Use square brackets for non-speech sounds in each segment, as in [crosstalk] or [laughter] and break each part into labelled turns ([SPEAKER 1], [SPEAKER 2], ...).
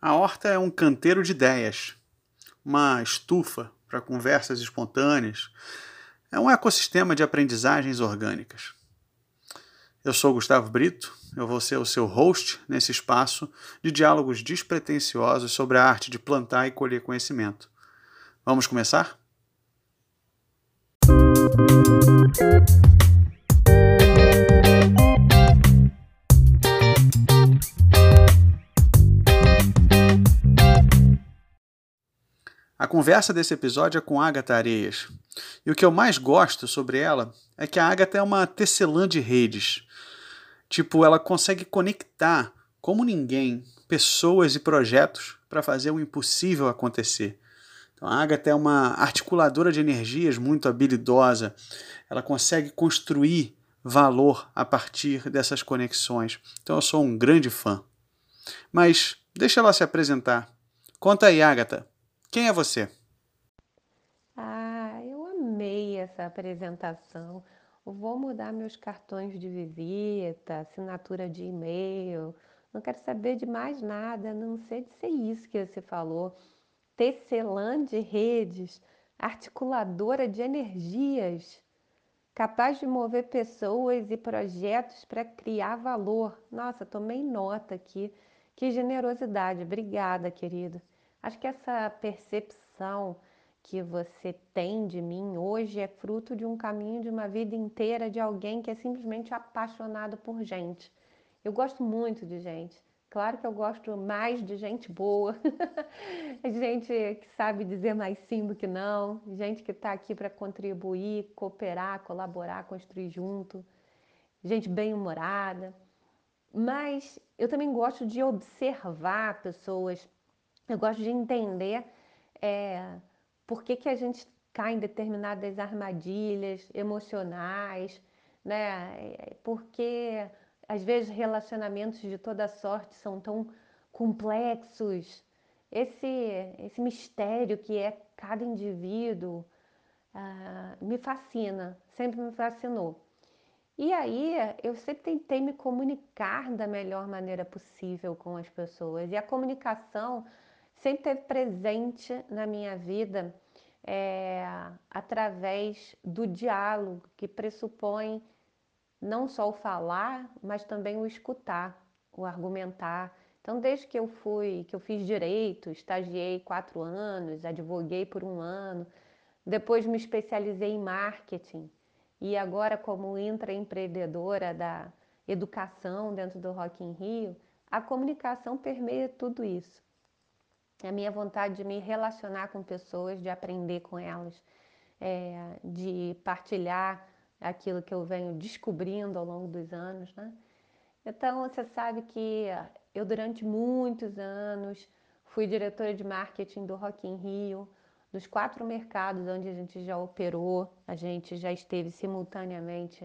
[SPEAKER 1] A horta é um canteiro de ideias, uma estufa para conversas espontâneas. É um ecossistema de aprendizagens orgânicas. Eu sou Gustavo Brito, eu vou ser o seu host nesse espaço de diálogos despretensiosos sobre a arte de plantar e colher conhecimento. Vamos começar? A conversa desse episódio é com Agatha Areias. E o que eu mais gosto sobre ela é que a Agatha é uma tecelã de redes. Tipo, ela consegue conectar, como ninguém, pessoas e projetos para fazer o impossível acontecer. Então, a Agatha é uma articuladora de energias muito habilidosa. Ela consegue construir valor a partir dessas conexões. Então, eu sou um grande fã. Mas deixa ela se apresentar. Conta aí, Agatha. Quem é você?
[SPEAKER 2] Ah, eu amei essa apresentação. Vou mudar meus cartões de visita, assinatura de e-mail. Não quero saber de mais nada, não ser de ser isso que você falou. Tecelã de redes, articuladora de energias, capaz de mover pessoas e projetos para criar valor. Nossa, tomei nota aqui. Que generosidade. Obrigada, querido. Acho que essa percepção que você tem de mim hoje é fruto de um caminho de uma vida inteira de alguém que é simplesmente apaixonado por gente. Eu gosto muito de gente. Claro que eu gosto mais de gente boa, [laughs] gente que sabe dizer mais sim do que não, gente que está aqui para contribuir, cooperar, colaborar, construir junto, gente bem-humorada. Mas eu também gosto de observar pessoas eu gosto de entender é, por que, que a gente cai em determinadas armadilhas emocionais, né? Porque às vezes relacionamentos de toda sorte são tão complexos. Esse, esse mistério que é cada indivíduo uh, me fascina, sempre me fascinou. E aí eu sempre tentei me comunicar da melhor maneira possível com as pessoas. E a comunicação sempre teve presente na minha vida é, através do diálogo, que pressupõe não só o falar, mas também o escutar, o argumentar. Então, desde que eu fui, que eu fiz direito, estagiei quatro anos, advoguei por um ano, depois me especializei em marketing e agora como intraempreendedora da educação dentro do Rock in Rio, a comunicação permeia tudo isso a minha vontade de me relacionar com pessoas, de aprender com elas, é, de partilhar aquilo que eu venho descobrindo ao longo dos anos, né? Então, você sabe que eu, durante muitos anos, fui diretora de marketing do Rock in Rio, dos quatro mercados onde a gente já operou, a gente já esteve simultaneamente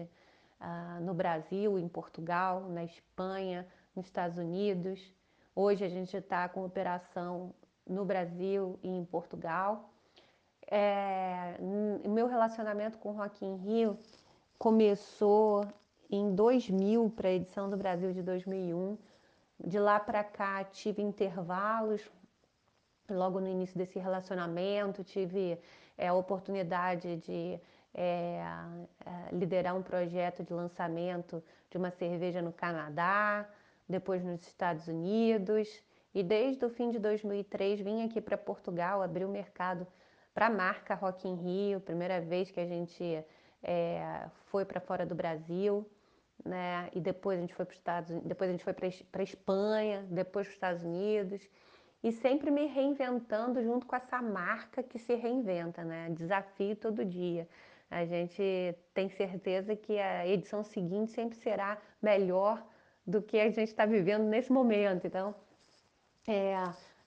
[SPEAKER 2] uh, no Brasil, em Portugal, na Espanha, nos Estados Unidos. Hoje a gente está com operação no Brasil e em Portugal. É, meu relacionamento com Rock in Rio começou em 2000 para a edição do Brasil de 2001. De lá para cá tive intervalos. Logo no início desse relacionamento tive é, a oportunidade de é, é, liderar um projeto de lançamento de uma cerveja no Canadá, depois nos Estados Unidos. E desde o fim de 2003 vim aqui para Portugal, abri o mercado para a marca Rock in Rio, primeira vez que a gente é, foi para fora do Brasil, né? E depois a gente foi para Estados, depois a gente foi para Espanha, depois para os Estados Unidos e sempre me reinventando junto com essa marca que se reinventa, né? Desafio todo dia. A gente tem certeza que a edição seguinte sempre será melhor do que a gente está vivendo nesse momento. Então, é,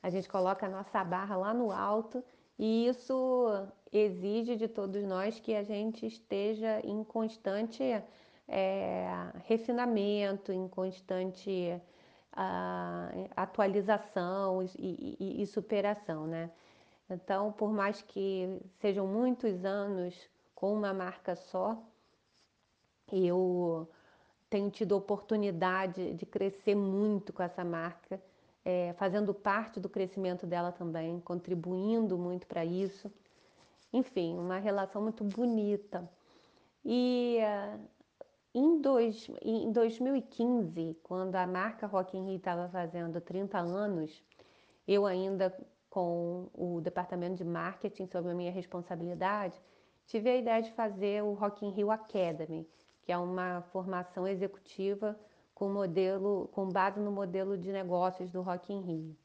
[SPEAKER 2] a gente coloca a nossa barra lá no alto e isso exige de todos nós que a gente esteja em constante é, refinamento, em constante uh, atualização e, e, e, superação, né? Então, por mais que sejam muitos anos com uma marca só, eu tenho tido oportunidade de crescer muito com essa marca é, fazendo parte do crescimento dela também, contribuindo muito para isso. Enfim, uma relação muito bonita. E uh, em, dois, em 2015, quando a marca Rock in Rio estava fazendo 30 anos, eu ainda com o departamento de marketing sob a minha responsabilidade, tive a ideia de fazer o Rock in Rio Academy, que é uma formação executiva com modelo, com base no modelo de negócios do Rock in Rio.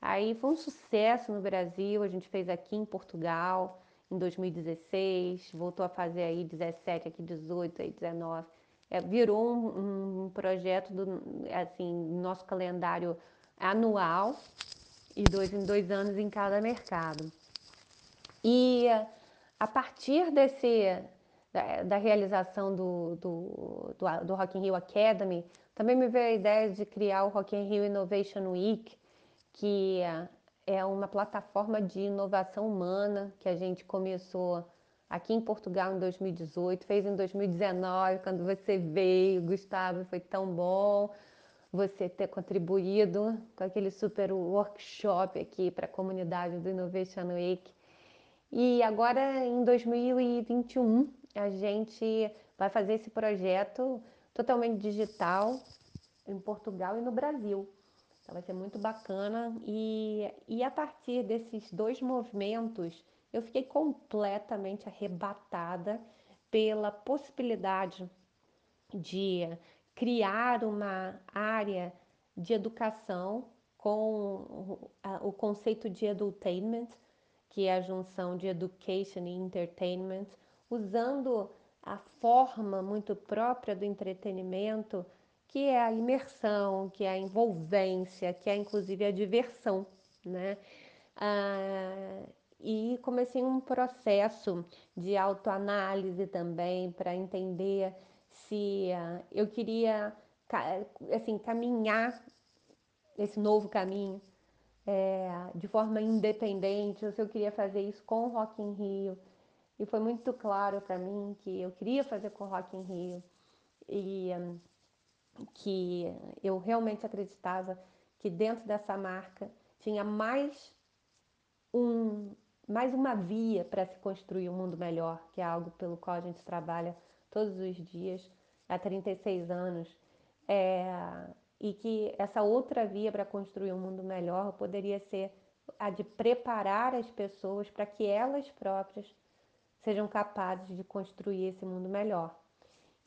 [SPEAKER 2] Aí foi um sucesso no Brasil, a gente fez aqui em Portugal em 2016, voltou a fazer aí 17, aqui 18, aí 19. É, virou um, um projeto do assim, nosso calendário anual e dois em dois anos em cada mercado. E a partir desse da, da realização do, do, do, do Rock in Rio Academy, também me veio a ideia de criar o Rock in Rio Innovation Week, que é uma plataforma de inovação humana que a gente começou aqui em Portugal em 2018, fez em 2019, quando você veio, Gustavo, foi tão bom você ter contribuído com aquele super workshop aqui para a comunidade do Innovation Week. E agora em 2021 a gente vai fazer esse projeto totalmente digital em Portugal e no Brasil. Então vai ser muito bacana. E, e a partir desses dois movimentos, eu fiquei completamente arrebatada pela possibilidade de criar uma área de educação com o conceito de edutainment, que é a junção de education e entertainment, usando a forma muito própria do entretenimento, que é a imersão, que é a envolvência, que é inclusive a diversão, né? Ah, e comecei um processo de autoanálise também para entender se uh, eu queria assim caminhar esse novo caminho é, de forma independente, ou se eu queria fazer isso com o Rock in Rio. E foi muito claro para mim que eu queria fazer com o Rock in Rio e um, que eu realmente acreditava que dentro dessa marca tinha mais um mais uma via para se construir um mundo melhor, que é algo pelo qual a gente trabalha todos os dias há 36 anos. É, e que essa outra via para construir um mundo melhor poderia ser a de preparar as pessoas para que elas próprias sejam capazes de construir esse mundo melhor.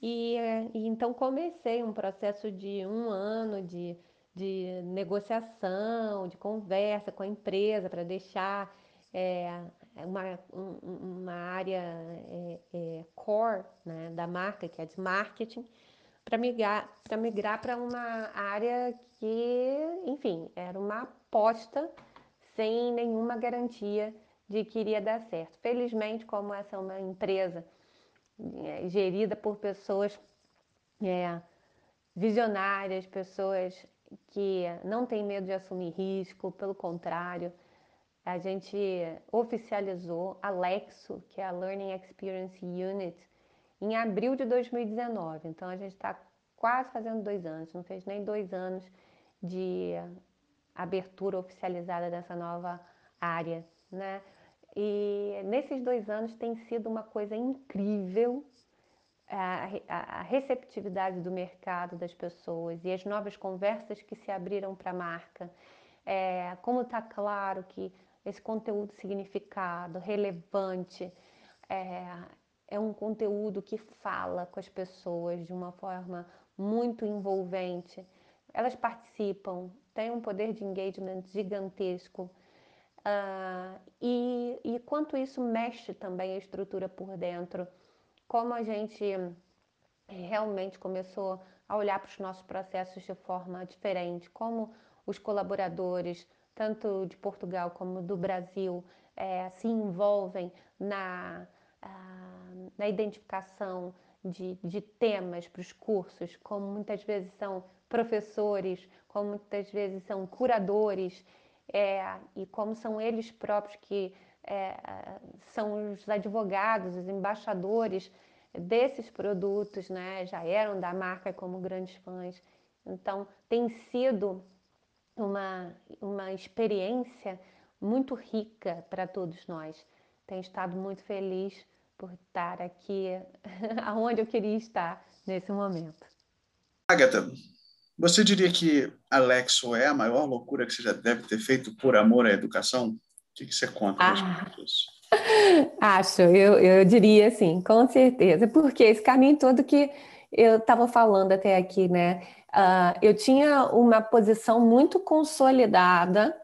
[SPEAKER 2] E, e então comecei um processo de um ano de, de negociação, de conversa com a empresa para deixar é, uma, um, uma área é, é, core né, da marca, que é de marketing, para migrar para migrar para uma área que, enfim, era uma aposta sem nenhuma garantia de que iria dar certo. Felizmente, como essa é uma empresa é, gerida por pessoas é, visionárias, pessoas que não têm medo de assumir risco, pelo contrário, a gente oficializou a Lexo, que é a Learning Experience Unit, em abril de 2019. Então a gente está quase fazendo dois anos, não fez nem dois anos de abertura oficializada dessa nova área, né? E nesses dois anos tem sido uma coisa incrível a, a, receptividade do mercado das pessoas e as novas conversas que se abriram para a marca. É, como está claro que esse conteúdo significado, relevante, é, é um conteúdo que fala com as pessoas de uma forma muito envolvente. Elas participam, têm um poder de engagement gigantesco. Uh, e, e quanto isso mexe também a estrutura por dentro, como a gente realmente começou a olhar para os nossos processos de forma diferente, como os colaboradores, tanto de Portugal como do Brasil, é, se envolvem na, uh, na identificação de, de temas para os cursos, como muitas vezes são professores, como muitas vezes são curadores é, e como são eles próprios que é, são os advogados, os embaixadores desses produtos, né? já eram da marca como grandes fãs. Então, tem sido uma, uma experiência muito rica para todos nós. Tenho estado muito feliz por estar aqui [laughs] aonde eu queria estar nesse momento.
[SPEAKER 1] Agatha, você diria que Alexo é a maior loucura que você já deve ter feito por amor à educação? O que, você conta ah, disso? [laughs]
[SPEAKER 2] Acho, eu, eu diria sim, com certeza, porque esse caminho todo que eu estava falando até aqui, né? Uh, eu tinha uma posição muito consolidada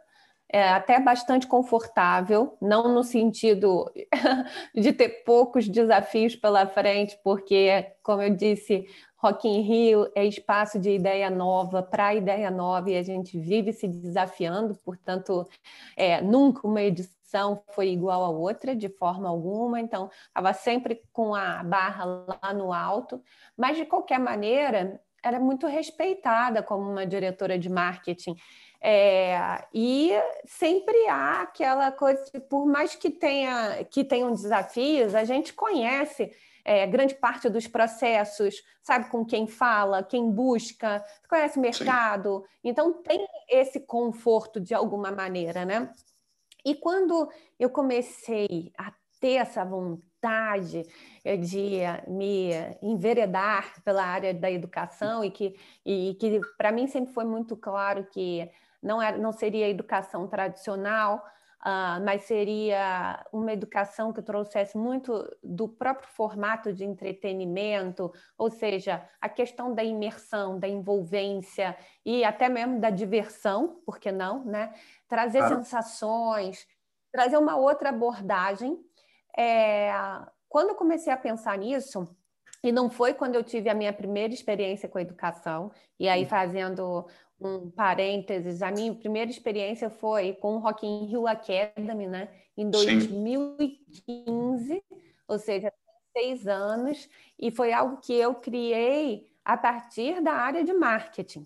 [SPEAKER 2] é, até bastante confortável, não no sentido [laughs] de ter poucos desafios pela frente, porque, como eu disse, Rock in Rio é espaço de ideia nova para ideia nova e a gente vive se desafiando, portanto, é, nunca uma edição foi igual a outra, de forma alguma, então estava sempre com a barra lá no alto, mas de qualquer maneira era muito respeitada como uma diretora de marketing. É, e sempre há aquela coisa, por mais que tenha que tenham desafios, a gente conhece é, grande parte dos processos, sabe com quem fala, quem busca, conhece o mercado, Sim. então tem esse conforto de alguma maneira, né? E quando eu comecei a ter essa vontade é, de me enveredar pela área da educação e que, e que para mim sempre foi muito claro que não, era, não seria educação tradicional, uh, mas seria uma educação que trouxesse muito do próprio formato de entretenimento, ou seja, a questão da imersão, da envolvência e até mesmo da diversão, por que não, né? Trazer claro. sensações, trazer uma outra abordagem. É, quando eu comecei a pensar nisso, e não foi quando eu tive a minha primeira experiência com a educação, e aí fazendo um parênteses, a minha primeira experiência foi com o Rock in Rio Academy, né? Em 2015, Sim. ou seja, seis anos, e foi algo que eu criei a partir da área de marketing.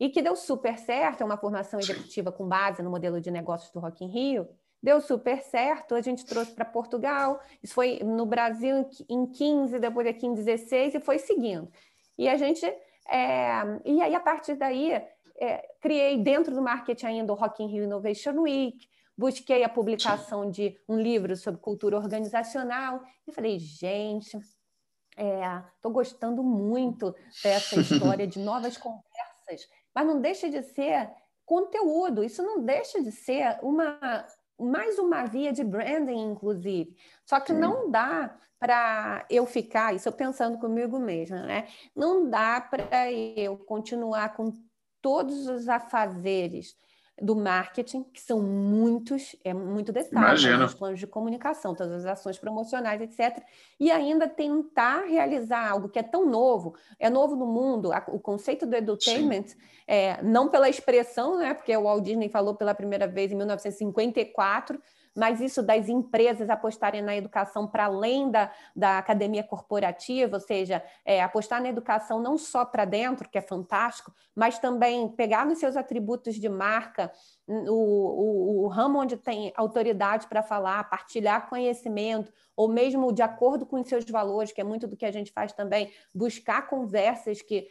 [SPEAKER 2] E que deu super certo, é uma formação executiva com base no modelo de negócios do Rock in Rio, deu super certo, a gente trouxe para Portugal, isso foi no Brasil em 15, depois aqui em 16, e foi seguindo. E a gente, é, e aí a partir daí, é, criei dentro do marketing ainda o Rock in Rio Innovation Week, busquei a publicação de um livro sobre cultura organizacional e falei, gente, estou é, gostando muito dessa história de novas [laughs] conversas, mas não deixa de ser conteúdo, isso não deixa de ser uma mais uma via de branding, inclusive. Só que Sim. não dá para eu ficar, isso eu pensando comigo mesma, né? Não dá para eu continuar com todos os afazeres do marketing, que são muitos, é muito detalhe, né? os planos de comunicação, todas as ações promocionais, etc. E ainda tentar realizar algo que é tão novo, é novo no mundo, o conceito do edutainment, é, não pela expressão, né, porque o Walt Disney falou pela primeira vez em 1954, mas isso das empresas apostarem na educação para além da, da academia corporativa, ou seja, é, apostar na educação não só para dentro, que é fantástico, mas também pegar nos seus atributos de marca, o, o, o ramo onde tem autoridade para falar, partilhar conhecimento, ou mesmo de acordo com os seus valores, que é muito do que a gente faz também, buscar conversas que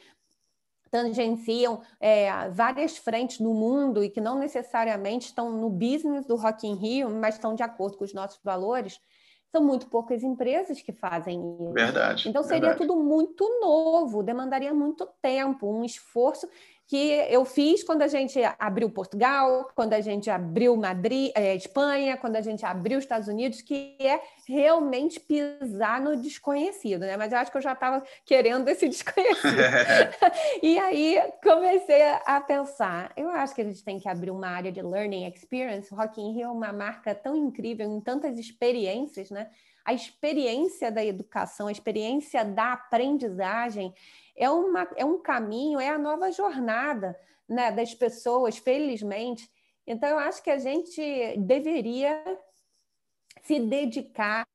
[SPEAKER 2] tangenciam é, várias frentes no mundo e que não necessariamente estão no business do Rock in Rio, mas estão de acordo com os nossos valores, são muito poucas empresas que fazem isso.
[SPEAKER 1] Verdade.
[SPEAKER 2] Então seria
[SPEAKER 1] verdade.
[SPEAKER 2] tudo muito novo, demandaria muito tempo, um esforço que eu fiz quando a gente abriu Portugal, quando a gente abriu Madrid, é, Espanha, quando a gente abriu Estados Unidos, que é realmente pisar no desconhecido, né? Mas eu acho que eu já estava querendo esse [laughs] desconhecido. [laughs] e aí comecei a pensar, eu acho que a gente tem que abrir uma área de learning experience. Rock in Rio é uma marca tão incrível em tantas experiências, né? A experiência da educação, a experiência da aprendizagem, é, uma, é um caminho, é a nova jornada né, das pessoas, felizmente. Então, eu acho que a gente deveria se dedicar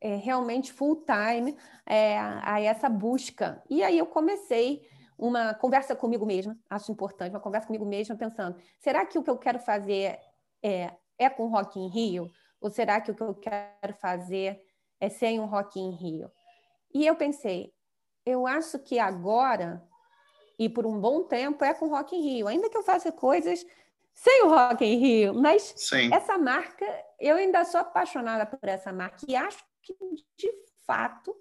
[SPEAKER 2] é, realmente full time é, a essa busca. E aí eu comecei uma conversa comigo mesma, acho importante, uma conversa comigo mesma, pensando: será que o que eu quero fazer é, é com Rock in Rio? Ou será que o que eu quero fazer é sem um Rock in Rio? E eu pensei, eu acho que agora e por um bom tempo é com Rock in Rio. Ainda que eu faça coisas sem o Rock in Rio, mas Sim. essa marca, eu ainda sou apaixonada por essa marca e acho que, de fato,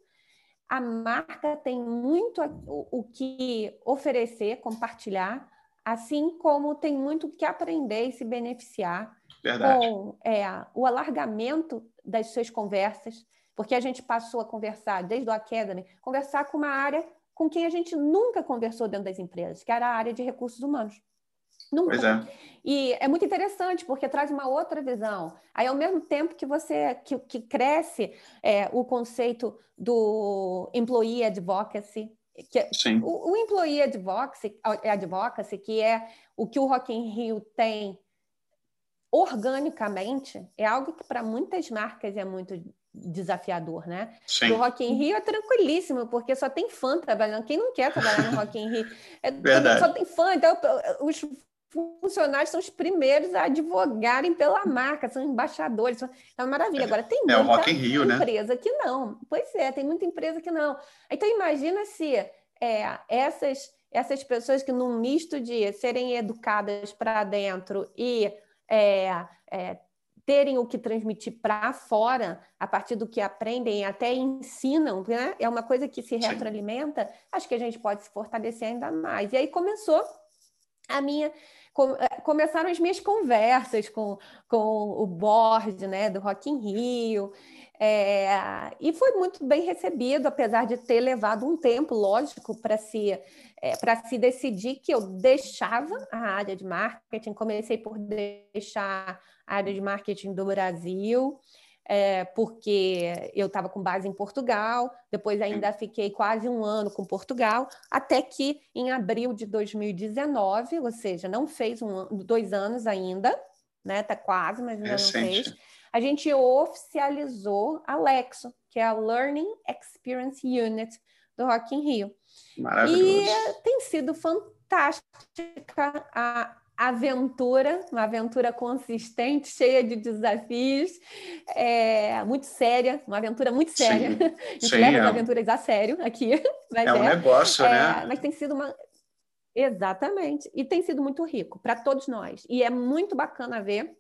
[SPEAKER 2] a marca tem muito o, que oferecer, compartilhar, assim como tem muito o que aprender e se beneficiar
[SPEAKER 1] Verdade.
[SPEAKER 2] com é, o alargamento das suas conversas, porque a gente passou a conversar desde o Academy, conversar com uma área com quem a gente nunca conversou dentro das empresas, que era a área de recursos humanos. Nunca.
[SPEAKER 1] Pois é.
[SPEAKER 2] E é muito interessante, porque traz uma outra visão. Aí, ao mesmo tempo que você que, que cresce é, o conceito do employee advocacy, que é
[SPEAKER 1] Sim.
[SPEAKER 2] O, o employee advocacy, advocacy, que é o que o Rock in Rio tem organicamente, é algo que para muitas marcas é muito desafiador, né?
[SPEAKER 1] Sim.
[SPEAKER 2] Rock in Rio é tranquilíssimo, porque só tem fã trabalhando. Quem não quer trabalhar no Rock in Rio? É, [laughs]
[SPEAKER 1] Verdade.
[SPEAKER 2] Só tem fã. Então, os funcionários são os primeiros a advogarem pela marca, são embaixadores. É uma maravilha. Agora, tem
[SPEAKER 1] é
[SPEAKER 2] muita
[SPEAKER 1] Rio,
[SPEAKER 2] né? empresa né? que não. Pois é, tem muita empresa que não. Então, imagina se é, essas, essas pessoas que, num misto de serem educadas para dentro e é, é, terem o que transmitir para fora, a partir do que aprendem, até ensinam, né? é uma coisa que se retroalimenta, acho que a gente pode se fortalecer ainda mais. E aí começou a minha eh, começaram as minhas conversas com, com o board né, do Rock in Rio, é, e foi muito bem recebido, apesar de ter levado um tempo, lógico, para se, é, se decidir que eu deixava a área de marketing. Comecei por deixar a área de marketing do Brasil, é, porque eu estava com base em Portugal, depois ainda fiquei quase um ano com Portugal, até que em abril de 2019, ou seja, não fez um, dois anos ainda, né? Tá quase, mas ainda Recente. não fez a gente oficializou a Lexo, que é a Learning Experience Unit do Rock in Rio.
[SPEAKER 1] Maravilhoso.
[SPEAKER 2] E tem sido fantástica a aventura, uma aventura consistente, cheia de desafios, é, muito séria, uma aventura muito séria. Sim, a gente sim, leva é. as aventuras a sério aqui. [laughs]
[SPEAKER 1] é um é, negócio,
[SPEAKER 2] é,
[SPEAKER 1] né?
[SPEAKER 2] Mas tem sido uma. Exatamente. E tem sido muito rico para todos nós. E é muito bacana ver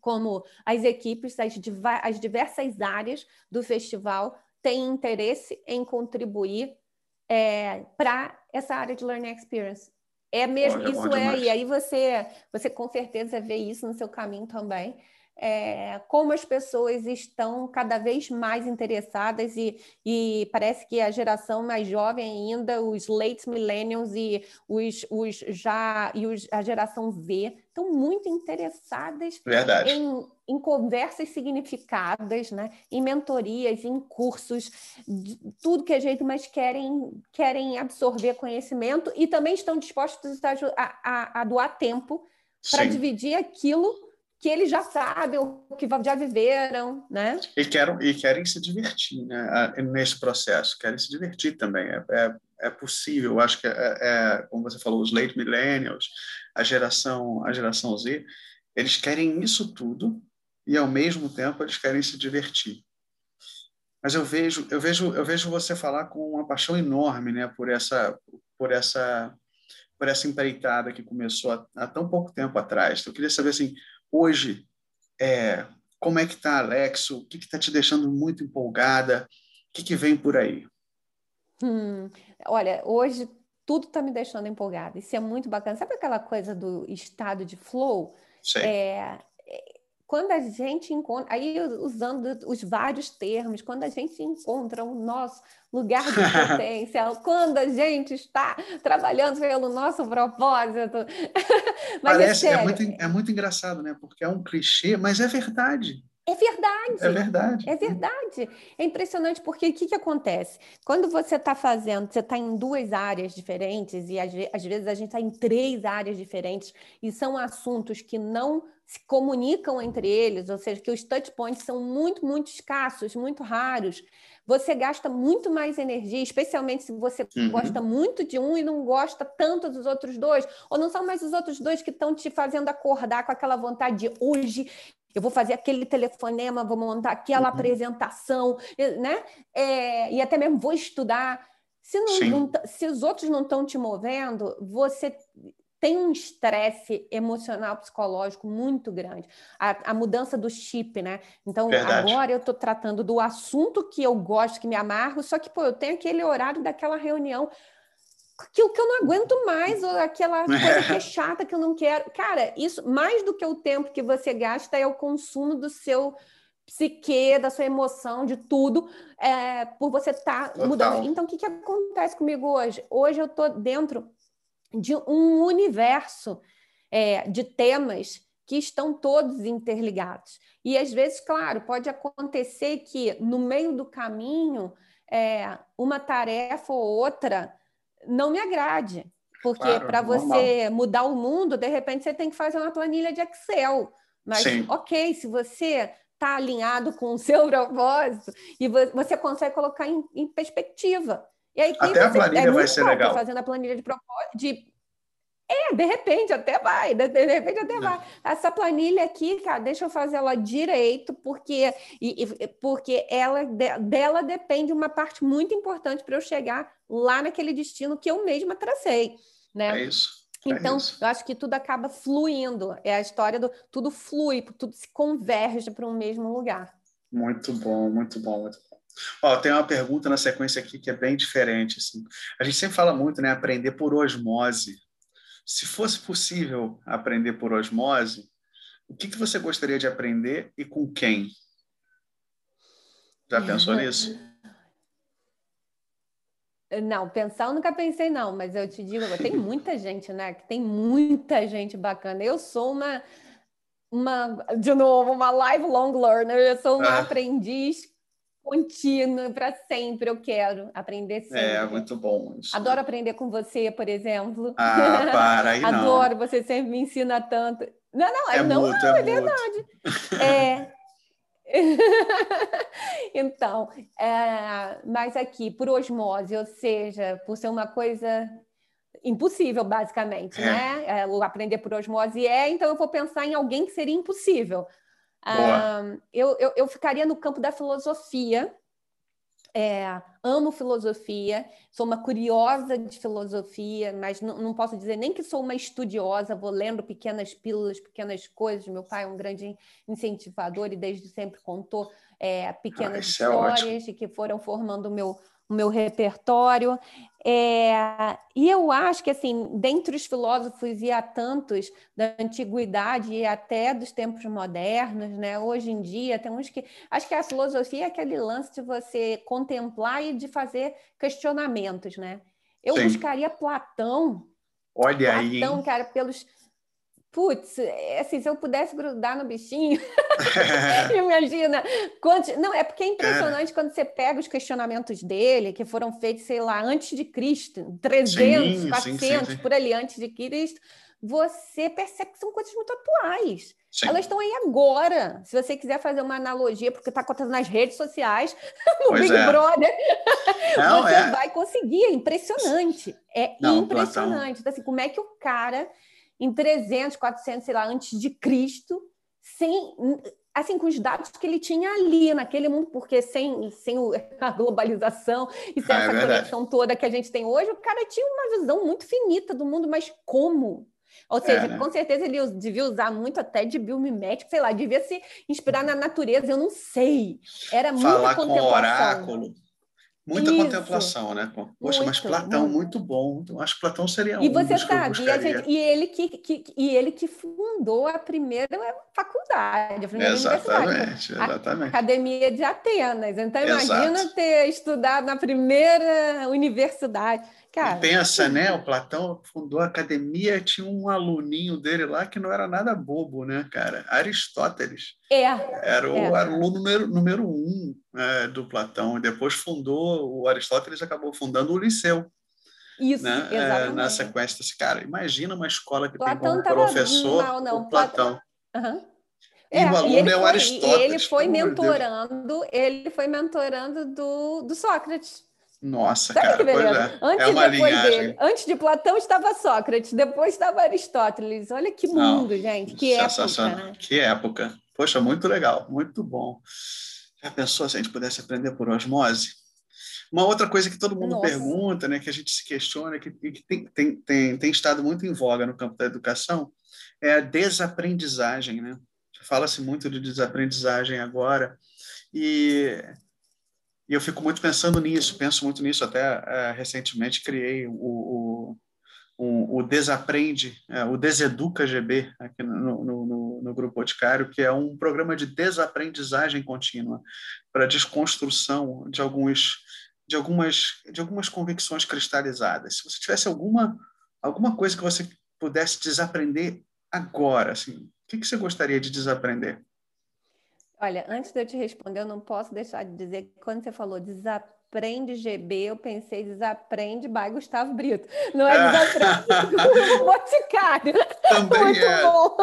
[SPEAKER 2] como as equipes, as, as diversas áreas do festival têm interesse em contribuir é, para essa área de learning experience. É mesmo, Olha, isso é, e aí você, você com certeza vê isso no seu caminho também é, como as pessoas estão cada vez mais interessadas e, e, parece que a geração mais jovem ainda, os late millennials e os, os já e os, a geração Z estão muito interessadas em, em, conversas significadas, né? em mentorias, em cursos, tudo que é jeito, mas querem, querem absorver conhecimento e também estão dispostos a, a, a doar tempo para dividir aquilo que eles já sabem, o que já viveram, né?
[SPEAKER 1] E querem, e querem se divertir né? nesse processo, querem se divertir também. É, é, é possível, acho que, é, é, como você falou, os late millennials, a geração, a geração Z, eles querem isso tudo e, ao mesmo tempo, eles querem se divertir. Mas eu vejo, eu vejo, eu vejo você falar com uma paixão enorme, né, por essa, por essa, por essa empreitada que começou há, há tão pouco tempo atrás. Eu queria saber assim, hoje, é, como é que está, Alexo? O que está te deixando muito empolgada? O que, que vem por aí?
[SPEAKER 2] Hum, olha, hoje tudo está me deixando empolgada. Isso é muito bacana. Sabe aquela coisa do estado de flow?
[SPEAKER 1] Sim. É,
[SPEAKER 2] quando a gente encontra, aí usando os vários termos, quando a gente encontra o nosso lugar de potência, [laughs] quando a gente está trabalhando pelo nosso propósito. [laughs]
[SPEAKER 1] mas é Parece, é, é, muito, é muito engraçado, né? Porque é um clichê, mas é verdade.
[SPEAKER 2] É verdade.
[SPEAKER 1] É verdade.
[SPEAKER 2] É verdade. É impressionante porque o que, que acontece? Quando você está fazendo, você está em duas áreas diferentes, e às, vezes a gente está em três áreas diferentes, e são assuntos que não se comunicam entre eles, ou seja, que os touch points são muito, muito escassos, muito raros. Você gasta muito mais energia, especialmente se você uhum. gosta muito de um e não gosta tanto dos outros dois, ou não são mais os outros dois que estão te fazendo acordar com aquela vontade de hoje eu vou fazer aquele telefonema, vou montar aquela uhum. apresentação, né? É, e até mesmo vou estudar. Se, não, não, se os outros não estão te movendo, você tem um estresse emocional, psicológico muito grande. A, a, mudança do chip, né? Então, Verdade. agora eu estou tratando do assunto que eu gosto, que me amarro, só que, pô, eu tenho aquele horário daquela reunião que, que eu não aguento mais, ou aquela [laughs] coisa que é chata que eu não quero. Cara, isso, mais do que o tempo que você gasta, é o consumo do seu psique, da sua emoção, de tudo, é, por você estar tá mudando. Então, o que, que acontece comigo hoje? Hoje eu estou dentro de um universo é, de temas que estão todos interligados. E às vezes, claro, pode acontecer que no meio do caminho é, uma tarefa ou outra não me agrade. Porque claro, para você mudar o mundo, de repente você tem que fazer uma planilha de Excel. Mas, Sim. ok, se você está alinhado com o seu [laughs] propósito e você consegue colocar em, em perspectiva. E aí,
[SPEAKER 1] até a planilha é vai ser legal.
[SPEAKER 2] Fazendo a planilha de propósito. De... É, de repente até vai, de, de repente até vai. Essa planilha aqui, cara, deixa eu fazer ela direito, porque, e, e, porque ela, de, dela depende uma parte muito importante para eu chegar lá naquele destino que eu mesma tracei. Né?
[SPEAKER 1] É isso.
[SPEAKER 2] É então, isso. eu acho que tudo acaba fluindo. É a história do tudo flui, tudo se converge para um mesmo lugar.
[SPEAKER 1] Muito bom, muito bom, muito bom. Ó, tem uma pergunta na sequência aqui que é bem diferente. Assim. A gente sempre fala muito, né? Aprender por osmose. Se fosse possível aprender por osmose, o que, que você gostaria de aprender e com quem? Já pensou nisso?
[SPEAKER 2] Não, pensar eu nunca pensei, não, mas eu te digo, tem muita gente, né? Que tem muita gente bacana. Eu sou uma, uma de novo, uma lifelong learner, eu sou uma é. aprendiz contínua para sempre. Eu quero aprender sempre.
[SPEAKER 1] É, muito bom.
[SPEAKER 2] Isso. Adoro aprender com você, por exemplo.
[SPEAKER 1] Ah, [laughs] para aí não.
[SPEAKER 2] Adoro, você sempre me ensina tanto. Não, não, é, não, muito, não, é, é verdade. [laughs] É, [laughs] então, é, mas aqui, por osmose, ou seja, por ser uma coisa impossível, basicamente, é. né? É, o aprender por osmose é, então eu vou pensar em alguém que seria impossível. Um, eu, eu, eu ficaria no campo da filosofia, é, amo filosofia, sou uma curiosa de filosofia, mas não, não, posso dizer nem que sou uma estudiosa, vou lendo pequenas pílulas, pequenas coisas. Meu pai é um grande incentivador e desde sempre contou é, pequenas ah, histórias é que foram formando o meu, o meu repertório. É, e eu acho que, assim, dentre os filósofos, e há tantos da antiguidade e até dos tempos modernos, né? hoje em dia, tem uns que. Acho que a filosofia é aquele lance de você contemplar e de fazer questionamentos. Né? Eu Sim. buscaria Platão.
[SPEAKER 1] Olha
[SPEAKER 2] Platão,
[SPEAKER 1] aí.
[SPEAKER 2] Platão, cara, pelos Putz, é assim, se eu pudesse grudar no bichinho, [laughs] [laughs] imagina. Quantos... Não, é porque é impressionante é. quando você pega os questionamentos dele, que foram feitos, sei lá, antes de Cristo, 300, sim, 400, sim, sim, por ali antes de Cristo, você percebe que são coisas muito atuais. Elas estão aí agora. Se você quiser fazer uma analogia, porque está acontecendo nas redes sociais, [laughs] no pois Big é. Brother, Não, você é. vai conseguir. É impressionante. É Não, impressionante. Então, assim, como é que o cara em 300, 400, sei lá, antes de Cristo, sem assim com os dados que ele tinha ali naquele mundo, porque sem, sem a globalização e sem ah, é essa conexão toda que a gente tem hoje, o cara tinha uma visão muito finita do mundo, mas como? Ou seja, é, né? com certeza ele devia usar muito até de biomimético, sei lá, devia se inspirar na natureza, eu não sei. Era
[SPEAKER 1] Falar muita com oráculo. Muita Isso. contemplação, né? Poxa, muito, mas Platão, muito. muito bom. Acho que Platão seria
[SPEAKER 2] e um. E você sabe, e, gente, e, ele que, que, e ele que fundou a primeira faculdade, a primeira
[SPEAKER 1] exatamente, exatamente.
[SPEAKER 2] A Academia de Atenas. Então, imagina Exato. ter estudado na primeira universidade. Cara,
[SPEAKER 1] pensa, né? O Platão fundou a academia, tinha um aluninho dele lá que não era nada bobo, né, cara? Aristóteles.
[SPEAKER 2] É.
[SPEAKER 1] Era o é. aluno número, número um é, do Platão. Depois fundou, o Aristóteles acabou fundando o Liceu.
[SPEAKER 2] Isso,
[SPEAKER 1] né?
[SPEAKER 2] exatamente.
[SPEAKER 1] É, na sequência desse cara. Imagina uma escola que Platão tem como professor mal, não. o Platão.
[SPEAKER 2] Platão. Uhum.
[SPEAKER 1] E é, o aluno é o Aristóteles.
[SPEAKER 2] E ele foi mentorando, ele foi mentorando do, do Sócrates.
[SPEAKER 1] Nossa, Sabe cara, que beleza? É.
[SPEAKER 2] Antes
[SPEAKER 1] é uma
[SPEAKER 2] depois dele. Antes de Platão estava Sócrates, depois estava Aristóteles. Olha que mundo, Não, gente. Que época. Né?
[SPEAKER 1] Que época. Poxa, muito legal, muito bom. Já pensou se a gente pudesse aprender por osmose? Uma outra coisa que todo mundo Nossa. pergunta, né, que a gente se questiona, que, que tem, tem, tem, tem estado muito em voga no campo da educação, é a desaprendizagem. Né? Fala-se muito de desaprendizagem agora, e, e, eu fico muito pensando nisso, penso muito nisso. Até é, recentemente criei o, o, o, o Desaprende, é, o Deseduca GB, aqui no, no, no, no Grupo Boticário, que é um programa de desaprendizagem contínua para desconstrução de alguns de algumas de algumas convicções cristalizadas. Se você tivesse alguma alguma coisa que você pudesse desaprender agora, assim, o que, que você gostaria de desaprender?
[SPEAKER 2] Olha, antes de eu te responder, eu não posso deixar de dizer que quando você falou desaprende GB, eu pensei desaprende by Gustavo Brito. Não é desaprende o Boticário. [laughs]
[SPEAKER 1] Também Muito é. Bom.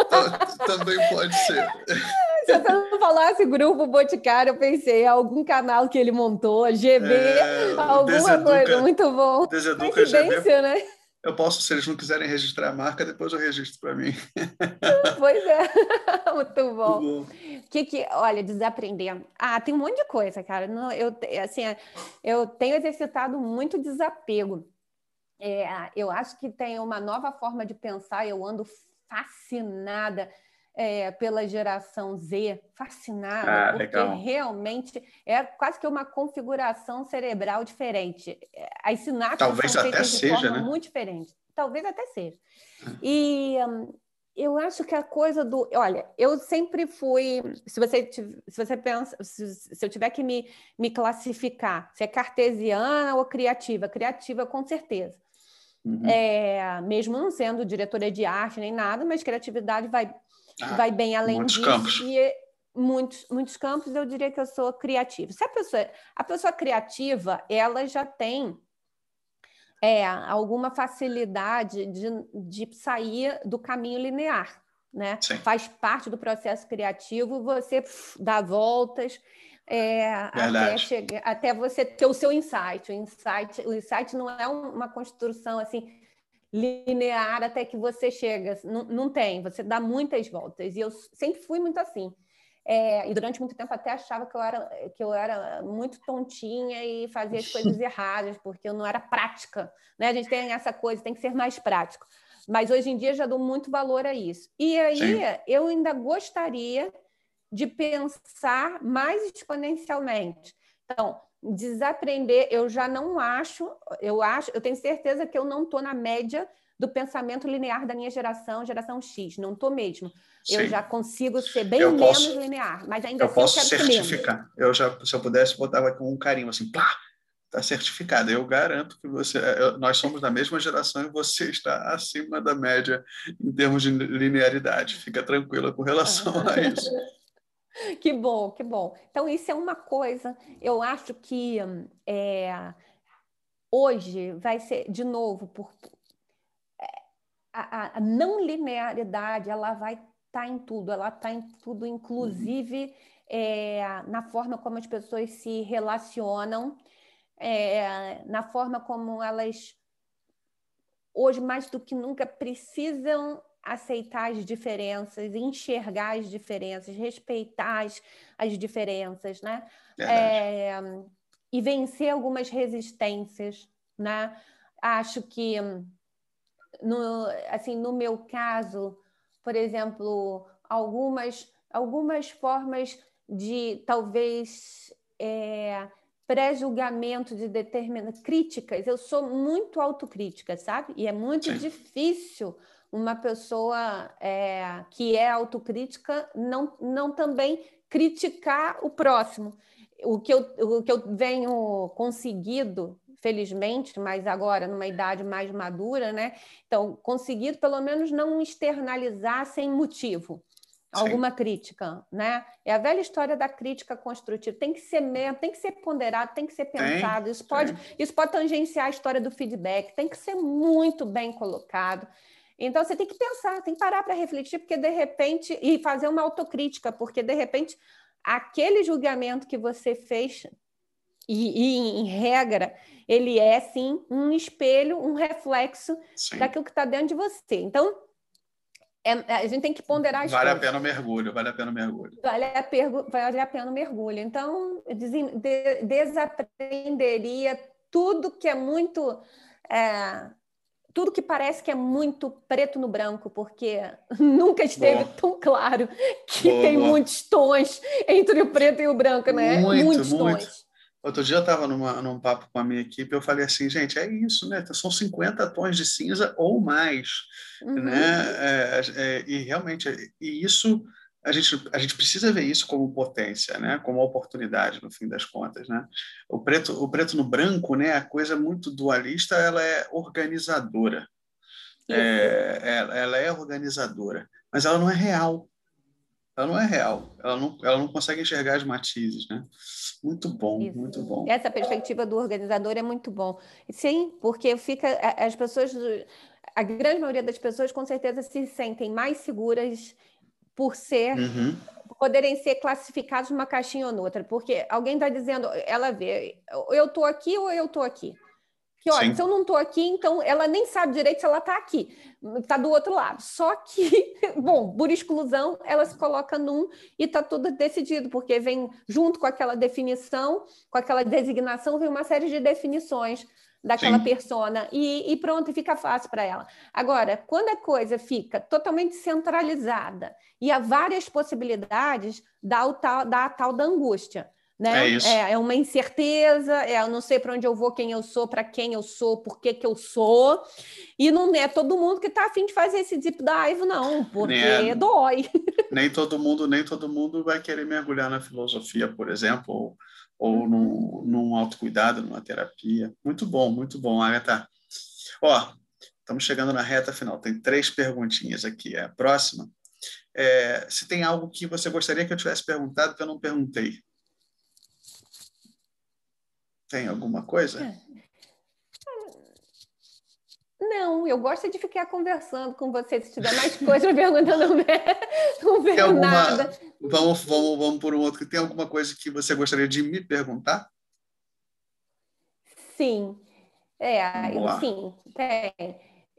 [SPEAKER 1] Também pode ser. [laughs]
[SPEAKER 2] Se você não falasse grupo Boticário, eu pensei algum canal que ele montou, GB, é, alguma deseduca, coisa. Muito bom.
[SPEAKER 1] Deseduca GB. né? Eu posso, se eles não quiserem registrar a marca, depois eu registro para mim. [laughs]
[SPEAKER 2] Pois é, [laughs] muito bom. O que que, olha, desaprender. Ah, tem um monte de coisa, cara. Não, eu, assim, eu tenho exercitado muito desapego. É, eu acho que tem uma nova forma de pensar. Eu ando fascinada é, pela geração Z, fascinada, ah, porque legal. realmente é quase que uma configuração cerebral diferente. As sinapses
[SPEAKER 1] Talvez são feitas de forma né?
[SPEAKER 2] muito diferente. Talvez até seja. Ah. E hum, eu acho que a coisa do. Olha, eu sempre fui. Se você, se você pensa, se, se eu tiver que me, me classificar, se é cartesiana ou criativa, criativa com certeza. Uhum. É, mesmo não sendo diretora de arte nem nada, mas criatividade vai ah, vai bem além
[SPEAKER 1] muitos
[SPEAKER 2] disso.
[SPEAKER 1] Campos.
[SPEAKER 2] E é, muitos, muitos campos eu diria que eu sou criativa. Se a pessoa, a pessoa criativa, ela já tem é, alguma facilidade de, de sair do caminho linear. Né? Faz parte do processo criativo você dá voltas é, até, chegar, até você ter o seu insight. O insight, o insight não é uma construção assim linear até que você chega. Não, não tem, você dá muitas voltas. E eu sempre fui muito assim. É, e durante muito tempo até achava que eu, era, que eu era muito tontinha e fazia as coisas [laughs] erradas, porque eu não era prática. Né? A gente tem essa coisa, tem que ser mais prático. Mas hoje em dia já dou muito valor a isso. E aí Sim. eu ainda gostaria de pensar mais exponencialmente. Então, desaprender, eu já não acho, eu acho, eu tenho certeza que eu não estou na média do pensamento linear da minha geração, geração X, não estou mesmo. Sim. Eu já consigo ser bem eu menos posso, linear, mas ainda
[SPEAKER 1] eu assim posso eu quero certificar. Eu já, se eu pudesse, botava com um carinho assim, plá, está certificado. Eu garanto que você, eu, nós somos da mesma geração e você está acima da média em termos de linearidade. Fica tranquila com relação a isso. [laughs] [laughs]
[SPEAKER 2] Que bom, que bom. Então, isso é uma coisa, eu acho que é, hoje vai ser, de novo, por, é, a, a, não linearidade, ela vai estar tá em tudo, ela está em tudo, inclusive é, na forma como as pessoas se relacionam, é, na forma como elas, hoje mais do que nunca, precisam aceitar as diferenças, enxergar as diferenças, respeitar as, as diferenças, né? É, e vencer algumas resistências, né? Acho que, no, assim, no meu caso, por exemplo, algumas, algumas formas de talvez é, pré-julgamento de determinadas críticas, eu sou muito autocrítica, sabe? E é muito Sim. difícil uma pessoa é, que é autocrítica não, não também criticar o próximo. O que, eu, o que eu venho conseguido, felizmente, mas agora numa idade mais madura, né? Então, conseguido pelo menos não externalizar sem motivo alguma Sim. crítica, né? É a velha história da crítica construtiva. Tem que ser mesmo, tem que ser ponderado, tem que ser pensado. Tem, isso pode, tem. isso pode tangenciar a história do feedback. Tem que ser muito bem colocado. Então você tem que pensar, tem que parar para refletir, porque de repente, e fazer uma autocrítica, porque de repente aquele julgamento que você fez, e, e em regra, ele é sim um espelho, um reflexo sim. daquilo que está dentro de você. Então, é, a gente tem que ponderar as
[SPEAKER 1] vale
[SPEAKER 2] coisas.
[SPEAKER 1] Vale a pena o mergulho, vale a pena o mergulho.
[SPEAKER 2] Vale a, pergu... vale a pena o mergulho. Então, de... desaprenderia tudo que é muito. É... tudo que parece que é muito preto no branco, porque [laughs] nunca esteve tão claro que boa, tem boa. muitos tons entre o preto e o branco, né?
[SPEAKER 1] Muito, muitos muito. tons. Outro dia eu estava num papo com a minha equipe, eu falei assim, gente, é isso, né? São 50 tons de cinza ou mais, uhum. né? É, é, e realmente, e isso a gente, a gente precisa ver isso como potência, né? Como oportunidade, no fim das contas, né? O preto, o preto no branco, né? A coisa muito dualista, ela é organizadora. É, ela, ela é organizadora, mas ela não é real. Ela não é real. Ela não, ela não consegue enxergar as matizes, né? Muito bom, Isso. muito bom.
[SPEAKER 2] Essa perspectiva do organizador é muito bom. Sim, porque fica as pessoas, a grande maioria das pessoas com certeza se sentem mais seguras por ser uhum. poderem ser classificados numa caixinha ou noutra, porque alguém está dizendo, ela vê, eu estou aqui ou eu estou aqui. Que, olha, Sim. se eu não estou aqui, então ela nem sabe direito se ela está aqui, está do outro lado. Só que, [laughs] bom, por exclusão, ela se coloca num e está tudo decidido, porque vem junto com aquela definição, com aquela designação, vem uma série de definições daquela Sim. persona e, e pronto, e fica fácil para ela. Agora, quando a coisa fica totalmente centralizada e há várias possibilidades, dá, o tal, dá a tal da angústia. Né? É, isso. É, é uma incerteza, é, eu não sei para onde eu vou, quem eu sou, para quem eu sou, por que, que eu sou. E não é todo mundo que está afim de fazer esse deep dive, não, porque é, dói.
[SPEAKER 1] Nem todo mundo, nem todo mundo vai querer mergulhar na filosofia, por exemplo, ou, ou uhum. num, num autocuidado, numa terapia. Muito bom, muito bom, Agatha. Ó, estamos chegando na reta final. Tem três perguntinhas aqui. A próxima é se tem algo que você gostaria que eu tivesse perguntado que eu não perguntei. Tem alguma coisa? É.
[SPEAKER 2] Não, eu gosto de ficar conversando com você. Se tiver mais coisa [laughs] perguntando, não, não vejo
[SPEAKER 1] alguma...
[SPEAKER 2] nada.
[SPEAKER 1] Vamos, vamos, vamos por um outro. Tem alguma coisa que você gostaria de me perguntar?
[SPEAKER 2] Sim. É, sim, tem.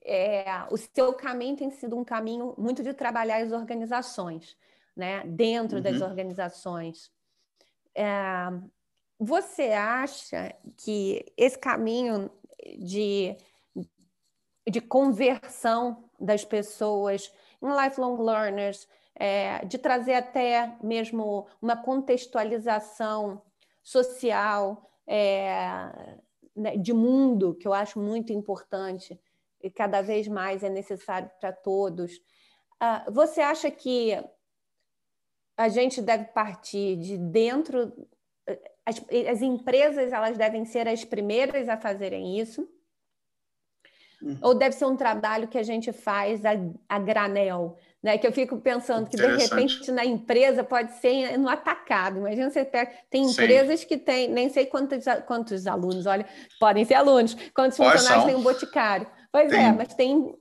[SPEAKER 2] É, o seu caminho tem sido um caminho muito de trabalhar as organizações, né? Dentro uhum. das organizações. É, você acha que esse caminho de, de conversão das pessoas em lifelong learners, é, de trazer até mesmo uma contextualização social é, né, de mundo, que eu acho muito importante e cada vez mais é necessário para todos. Uh, você acha que a gente deve partir de dentro as, as empresas elas devem ser as primeiras a fazerem isso? Uhum. Ou deve ser um trabalho que a gente faz a, a granel? Né? Que eu fico pensando que, de repente, na empresa pode ser no atacado. Imagina você pega. Tem empresas Sim. que têm, nem sei quantos, quantos alunos, olha, podem ser alunos, quantos funcionários tem um boticário. Pois é, tem, é, mas tem.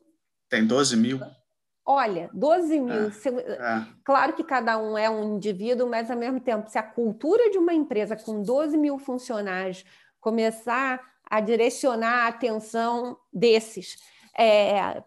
[SPEAKER 1] Tem 12 mil.
[SPEAKER 2] Olha, 12 mil. É, se, é. Claro que cada um é um indivíduo, mas ao mesmo tempo, se a cultura de uma empresa com 12 mil funcionários começar a direcionar a atenção desses é,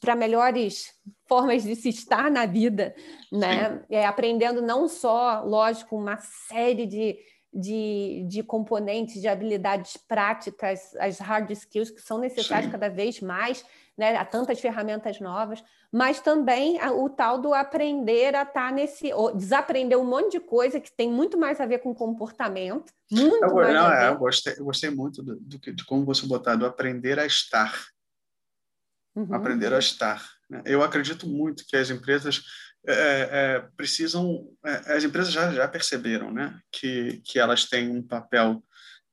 [SPEAKER 2] para melhores formas de se estar na vida, né? É, aprendendo não só, lógico, uma série de, de, de componentes, de habilidades práticas, as hard skills que são necessárias Sim. cada vez mais, né? Há tantas ferramentas novas, mas também o tal do aprender a estar tá nesse, desaprender um monte de coisa que tem muito mais a ver com comportamento, muito
[SPEAKER 1] eu,
[SPEAKER 2] mais
[SPEAKER 1] não, é. Eu gostei, eu gostei muito do, do, de como você botar, do aprender a estar. Uhum. Aprender a estar. Né? Eu acredito muito que as empresas é, é, precisam, é, as empresas já, já perceberam, né, que, que elas têm um papel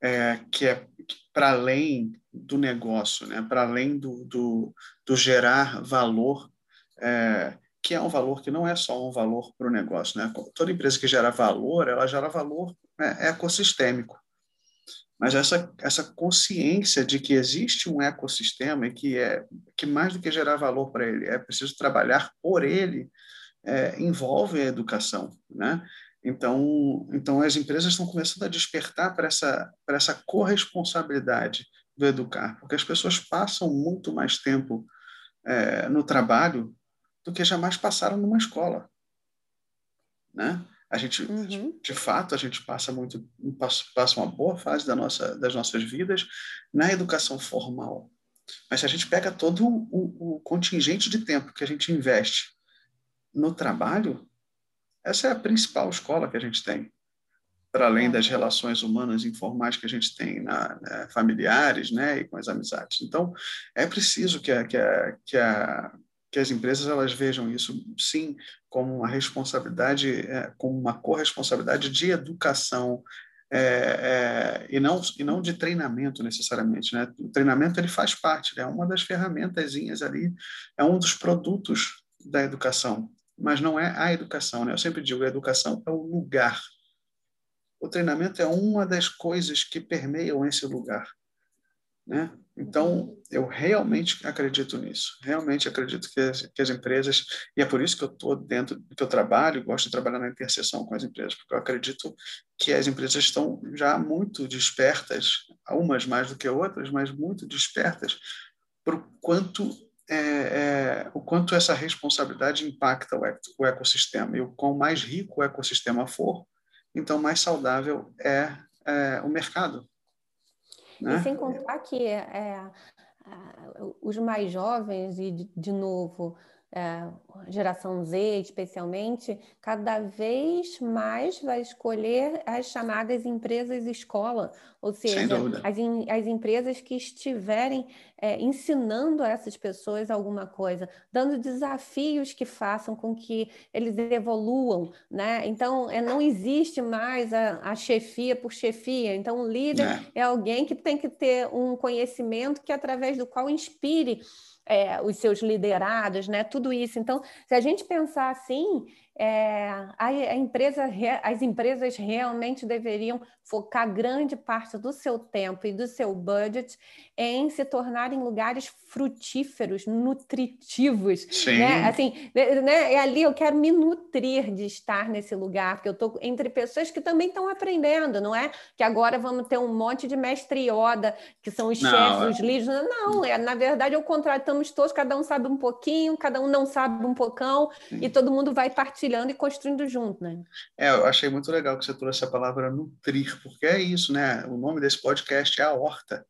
[SPEAKER 1] é, que é para além do negócio, né, para além do, do, do gerar valor é, que é um valor que não é só um valor para o negócio. Né? Toda empresa que gera valor, ela gera valor né, ecossistêmico. Mas essa, essa consciência de que existe um ecossistema e que, é, que mais do que gerar valor para ele, é preciso trabalhar por ele, é, envolve a educação. Né? Então, então, as empresas estão começando a despertar para essa, para essa corresponsabilidade do educar, porque as pessoas passam muito mais tempo é, no trabalho do que jamais passaram numa escola. Né? A gente, uhum. de fato, a gente passa muito, passa uma boa fase da nossa, das nossas vidas na educação formal. Mas se a gente pega todo o, o contingente de tempo que a gente investe no trabalho, essa é a principal escola que a gente tem para além é. das relações humanas informais que a gente tem na, né, familiares né, e com as amizades. Então, é preciso que, a, que, a, que, a, que as empresas elas vejam isso, sim, como uma responsabilidade, é, como uma corresponsabilidade de educação é, é, e, não, e não de treinamento necessariamente. Né? O treinamento ele faz parte, é uma das ferramentazinhas ali, é um dos produtos da educação, mas não é a educação. Né? Eu sempre digo, a educação é o lugar o treinamento é uma das coisas que permeiam esse lugar. Né? Então, eu realmente acredito nisso. Realmente acredito que as, que as empresas, e é por isso que eu estou dentro, que eu trabalho, gosto de trabalhar na interseção com as empresas, porque eu acredito que as empresas estão já muito despertas, umas mais do que outras, mas muito despertas, por quanto é, é, o quanto essa responsabilidade impacta o, o ecossistema. E o quão mais rico o ecossistema for, então mais saudável é, é o mercado.
[SPEAKER 2] Né? E sem contar que é, os mais jovens, e de, de novo, é, geração Z especialmente, cada vez mais vai escolher as chamadas empresas escola, ou seja, as, as empresas que estiverem é, ensinando a essas pessoas alguma coisa, dando desafios que façam com que eles evoluam, né? Então, é, não existe mais a, a chefia por chefia. Então, o líder é. é alguém que tem que ter um conhecimento que através do qual inspire é, os seus liderados, né? Tudo isso. Então, se a gente pensar assim, é, a, a empresa, as empresas realmente deveriam focar grande parte do seu tempo e do seu budget em se tornarem lugares frutíferos, nutritivos. Sim. Né? Assim, né, né? ali eu quero me nutrir de estar nesse lugar, porque eu estou entre pessoas que também estão aprendendo, não é? Que agora vamos ter um monte de mestre Yoda, que são os não, chefes, é... os líderes. Não, é, na verdade, é o contrário, estamos todos, cada um sabe um pouquinho, cada um não sabe um pocão, Sim. e todo mundo vai partilhando e construindo junto, né?
[SPEAKER 1] É, eu achei muito legal que você trouxe a palavra nutrir, porque é isso, né? O nome desse podcast é a horta.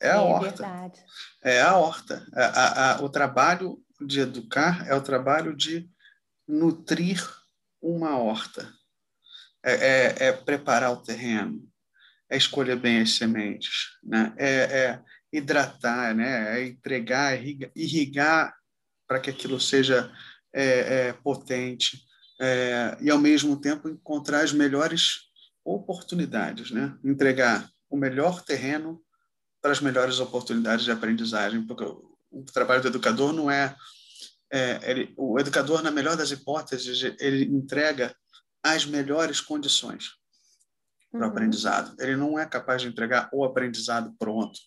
[SPEAKER 1] É a é horta. Verdade. É a horta. A, a, a, o trabalho de educar é o trabalho de nutrir uma horta. É, é, é preparar o terreno, é escolher bem as sementes, né? é, é hidratar, né? é entregar, irrigar, irrigar para que aquilo seja é, é, potente é, e, ao mesmo tempo, encontrar as melhores oportunidades, né? entregar o melhor terreno para as melhores oportunidades de aprendizagem, porque o, trabalho do educador não é, é ele, o educador na melhor das hipóteses ele entrega as melhores condições para o uhum. aprendizado. Ele não é capaz de entregar o aprendizado pronto.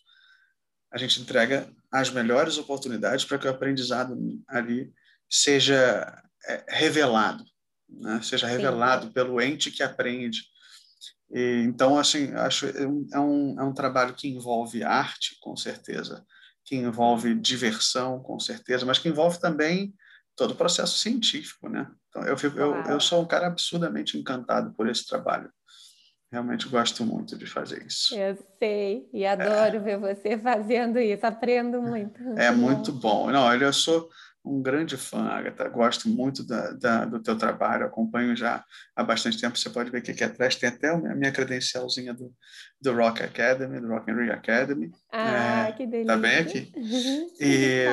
[SPEAKER 1] A gente entrega as melhores oportunidades para que o aprendizado ali seja é, revelado, né? seja revelado Sim. pelo ente que aprende e, então, assim, acho é um, é um, é um trabalho que envolve arte, com certeza, que envolve diversão, com certeza, mas que envolve também todo o processo científico, né? Então, eu, fico, eu, eu sou um cara absurdamente encantado por esse trabalho. Realmente gosto muito de fazer isso.
[SPEAKER 2] Eu sei, e adoro é. ver você fazendo isso, aprendo muito.
[SPEAKER 1] É muito bom. Não, eu sou um grande fã, Agatha. Gosto muito da, da, do teu trabalho, acompanho já há bastante tempo. Você pode ver que aqui atrás tem até a minha credencialzinha do, do Rock Academy, do Rock and Roll Academy.
[SPEAKER 2] Ah, é, que delícia.
[SPEAKER 1] Tá bem aqui. [laughs] E,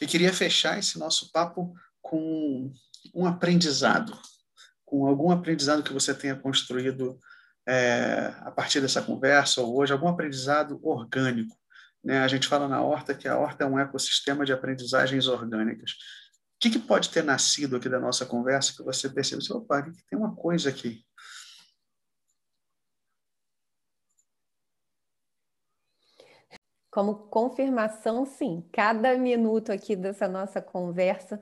[SPEAKER 1] e queria fechar esse nosso papo com um aprendizado, com algum aprendizado que você tenha construído é, a partir dessa conversa ou hoje, algum aprendizado orgânico né? A gente fala na horta que a horta é um ecossistema de aprendizagens orgânicas. O que, que pode ter nascido aqui da nossa conversa que você percebe? Opa, tem uma coisa aqui.
[SPEAKER 2] Como confirmação, sim. Cada minuto aqui dessa nossa conversa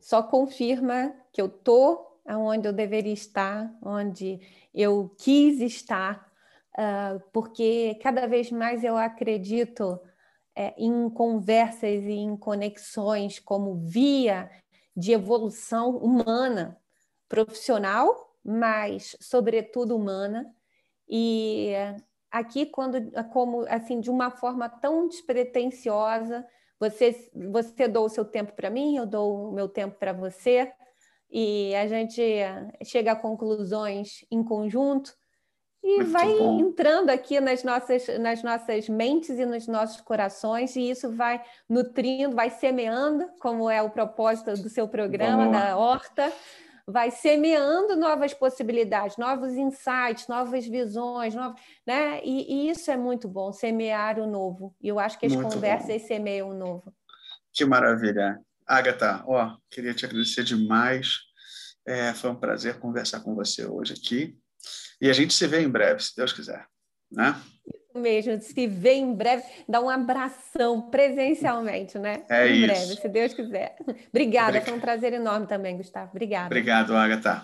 [SPEAKER 2] só confirma que eu estou onde eu deveria estar, onde eu quis estar, uh, porque cada vez mais eu acredito é, em conversas e em conexões como via de evolução humana, profissional, mas sobretudo humana. E aqui quando como assim de uma forma tão despretensiosa, você você dou o seu tempo para mim, eu dou o meu tempo para você e a gente chega a conclusões em conjunto e Muito vai bom. entrando aqui nas nossas, nas nossas mentes e nos nossos corações, e isso vai nutrindo, vai semeando, como é o propósito do seu programa, da Horta, vai semeando novas possibilidades, novos insights, novas visões, novos, né? E, e, isso é muito bom, semear o novo. E eu acho que as muito conversas bom. semeiam o novo.
[SPEAKER 1] Que maravilha. Agatha, ó, queria te agradecer demais. É, foi um prazer conversar com você hoje aqui. E a gente se vê em breve, se Deus quiser. Né?
[SPEAKER 2] Isso mesmo, se vê em breve, dá um abração presencialmente, né?
[SPEAKER 1] É
[SPEAKER 2] em
[SPEAKER 1] isso.
[SPEAKER 2] breve, se Deus quiser. Obrigada, Obrigado. foi um prazer enorme também, Gustavo. Obrigada.
[SPEAKER 1] Obrigado, Agatha.